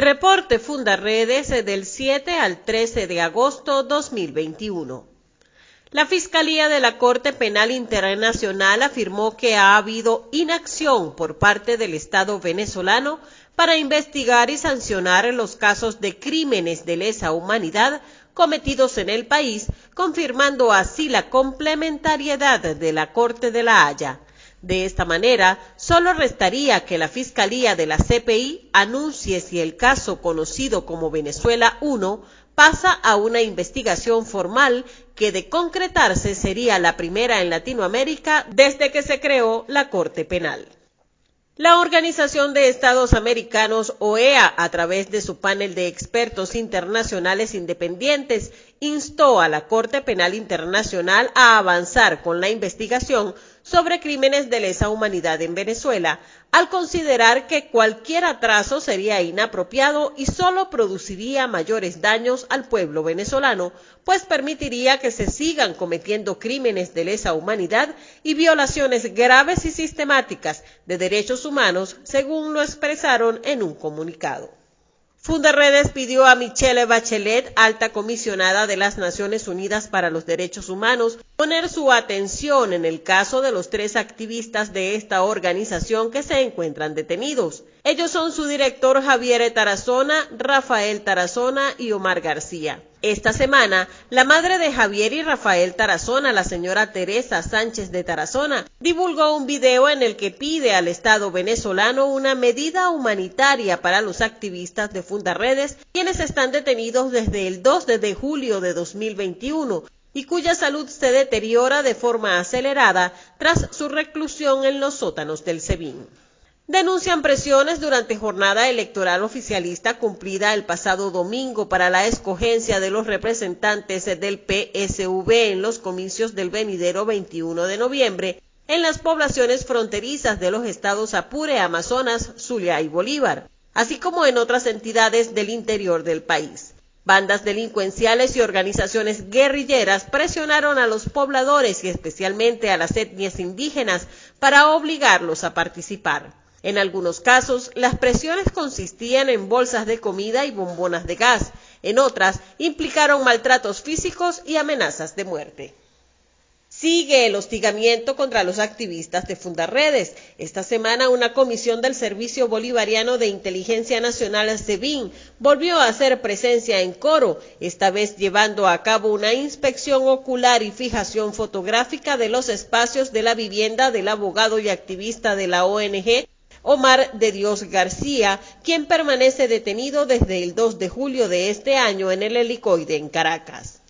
Reporte Fundaredes del 7 al 13 de agosto 2021. La Fiscalía de la Corte Penal Internacional afirmó que ha habido inacción por parte del Estado venezolano para investigar y sancionar los casos de crímenes de lesa humanidad cometidos en el país, confirmando así la complementariedad de la Corte de la Haya. De esta manera, solo restaría que la Fiscalía de la CPI anuncie si el caso conocido como Venezuela 1 pasa a una investigación formal que de concretarse sería la primera en Latinoamérica desde que se creó la Corte Penal. La Organización de Estados Americanos, OEA, a través de su panel de expertos internacionales independientes, instó a la Corte Penal Internacional a avanzar con la investigación sobre crímenes de lesa humanidad en Venezuela, al considerar que cualquier atraso sería inapropiado y solo produciría mayores daños al pueblo venezolano, pues permitiría que se sigan cometiendo crímenes de lesa humanidad y violaciones graves y sistemáticas de derechos humanos, según lo expresaron en un comunicado. Fundaredes pidió a Michelle Bachelet, alta comisionada de las Naciones Unidas para los Derechos Humanos, poner su atención en el caso de los tres activistas de esta organización que se encuentran detenidos. Ellos son su director Javier Tarazona, Rafael Tarazona y Omar García. Esta semana, la madre de Javier y Rafael Tarazona, la señora Teresa Sánchez de Tarazona, divulgó un video en el que pide al Estado venezolano una medida humanitaria para los activistas de Fundaredes, quienes están detenidos desde el 2 de julio de 2021 y cuya salud se deteriora de forma acelerada tras su reclusión en los sótanos del SEBIN denuncian presiones durante jornada electoral oficialista cumplida el pasado domingo para la escogencia de los representantes del PSV en los comicios del venidero 21 de noviembre en las poblaciones fronterizas de los estados Apure, Amazonas, Zulia y Bolívar, así como en otras entidades del interior del país. Bandas delincuenciales y organizaciones guerrilleras presionaron a los pobladores y especialmente a las etnias indígenas para obligarlos a participar. En algunos casos, las presiones consistían en bolsas de comida y bombonas de gas. En otras, implicaron maltratos físicos y amenazas de muerte. Sigue el hostigamiento contra los activistas de Fundarredes. Esta semana una comisión del Servicio Bolivariano de Inteligencia Nacional SEBIN volvió a hacer presencia en Coro, esta vez llevando a cabo una inspección ocular y fijación fotográfica de los espacios de la vivienda del abogado y activista de la ONG Omar de Dios García, quien permanece detenido desde el 2 de julio de este año en el helicoide en Caracas.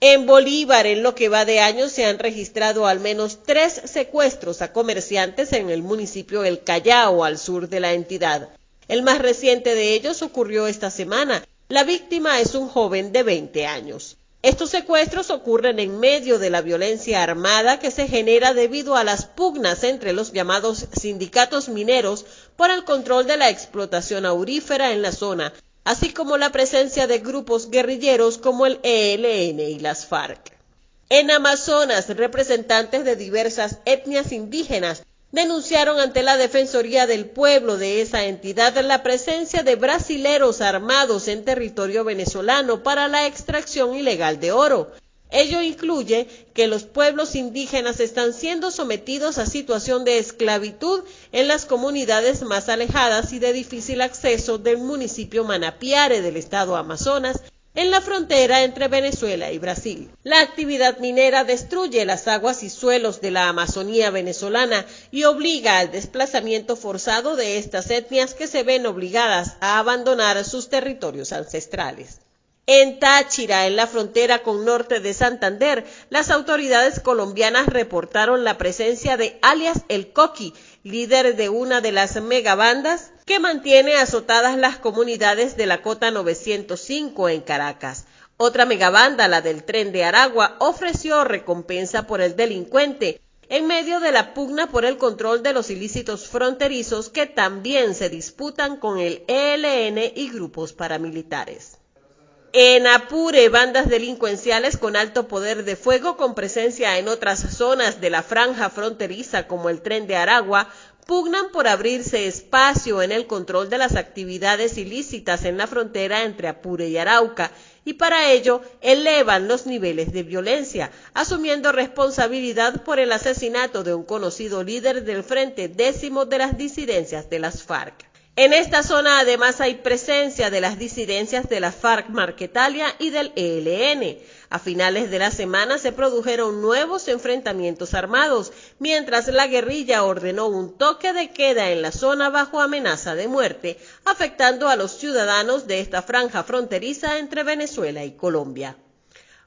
En Bolívar, en lo que va de año, se han registrado al menos tres secuestros a comerciantes en el municipio El Callao, al sur de la entidad. El más reciente de ellos ocurrió esta semana. La víctima es un joven de 20 años. Estos secuestros ocurren en medio de la violencia armada que se genera debido a las pugnas entre los llamados sindicatos mineros por el control de la explotación aurífera en la zona, así como la presencia de grupos guerrilleros como el ELN y las FARC. En Amazonas, representantes de diversas etnias indígenas denunciaron ante la Defensoría del Pueblo de esa entidad la presencia de brasileros armados en territorio venezolano para la extracción ilegal de oro. Ello incluye que los pueblos indígenas están siendo sometidos a situación de esclavitud en las comunidades más alejadas y de difícil acceso del municipio Manapiare del estado Amazonas, en la frontera entre Venezuela y Brasil. La actividad minera destruye las aguas y suelos de la Amazonía venezolana y obliga al desplazamiento forzado de estas etnias que se ven obligadas a abandonar sus territorios ancestrales. En Táchira, en la frontera con norte de Santander, las autoridades colombianas reportaron la presencia de alias El Coqui, líder de una de las megabandas que mantiene azotadas las comunidades de la Cota 905 en Caracas. Otra megabanda, la del tren de Aragua, ofreció recompensa por el delincuente en medio de la pugna por el control de los ilícitos fronterizos que también se disputan con el ELN y grupos paramilitares. En Apure, bandas delincuenciales con alto poder de fuego con presencia en otras zonas de la franja fronteriza como el tren de Aragua pugnan por abrirse espacio en el control de las actividades ilícitas en la frontera entre Apure y Arauca y para ello elevan los niveles de violencia, asumiendo responsabilidad por el asesinato de un conocido líder del Frente Décimo de las disidencias de las FARC. En esta zona además hay presencia de las disidencias de la FARC Marquetalia y del ELN. A finales de la semana se produjeron nuevos enfrentamientos armados, mientras la guerrilla ordenó un toque de queda en la zona bajo amenaza de muerte, afectando a los ciudadanos de esta franja fronteriza entre Venezuela y Colombia.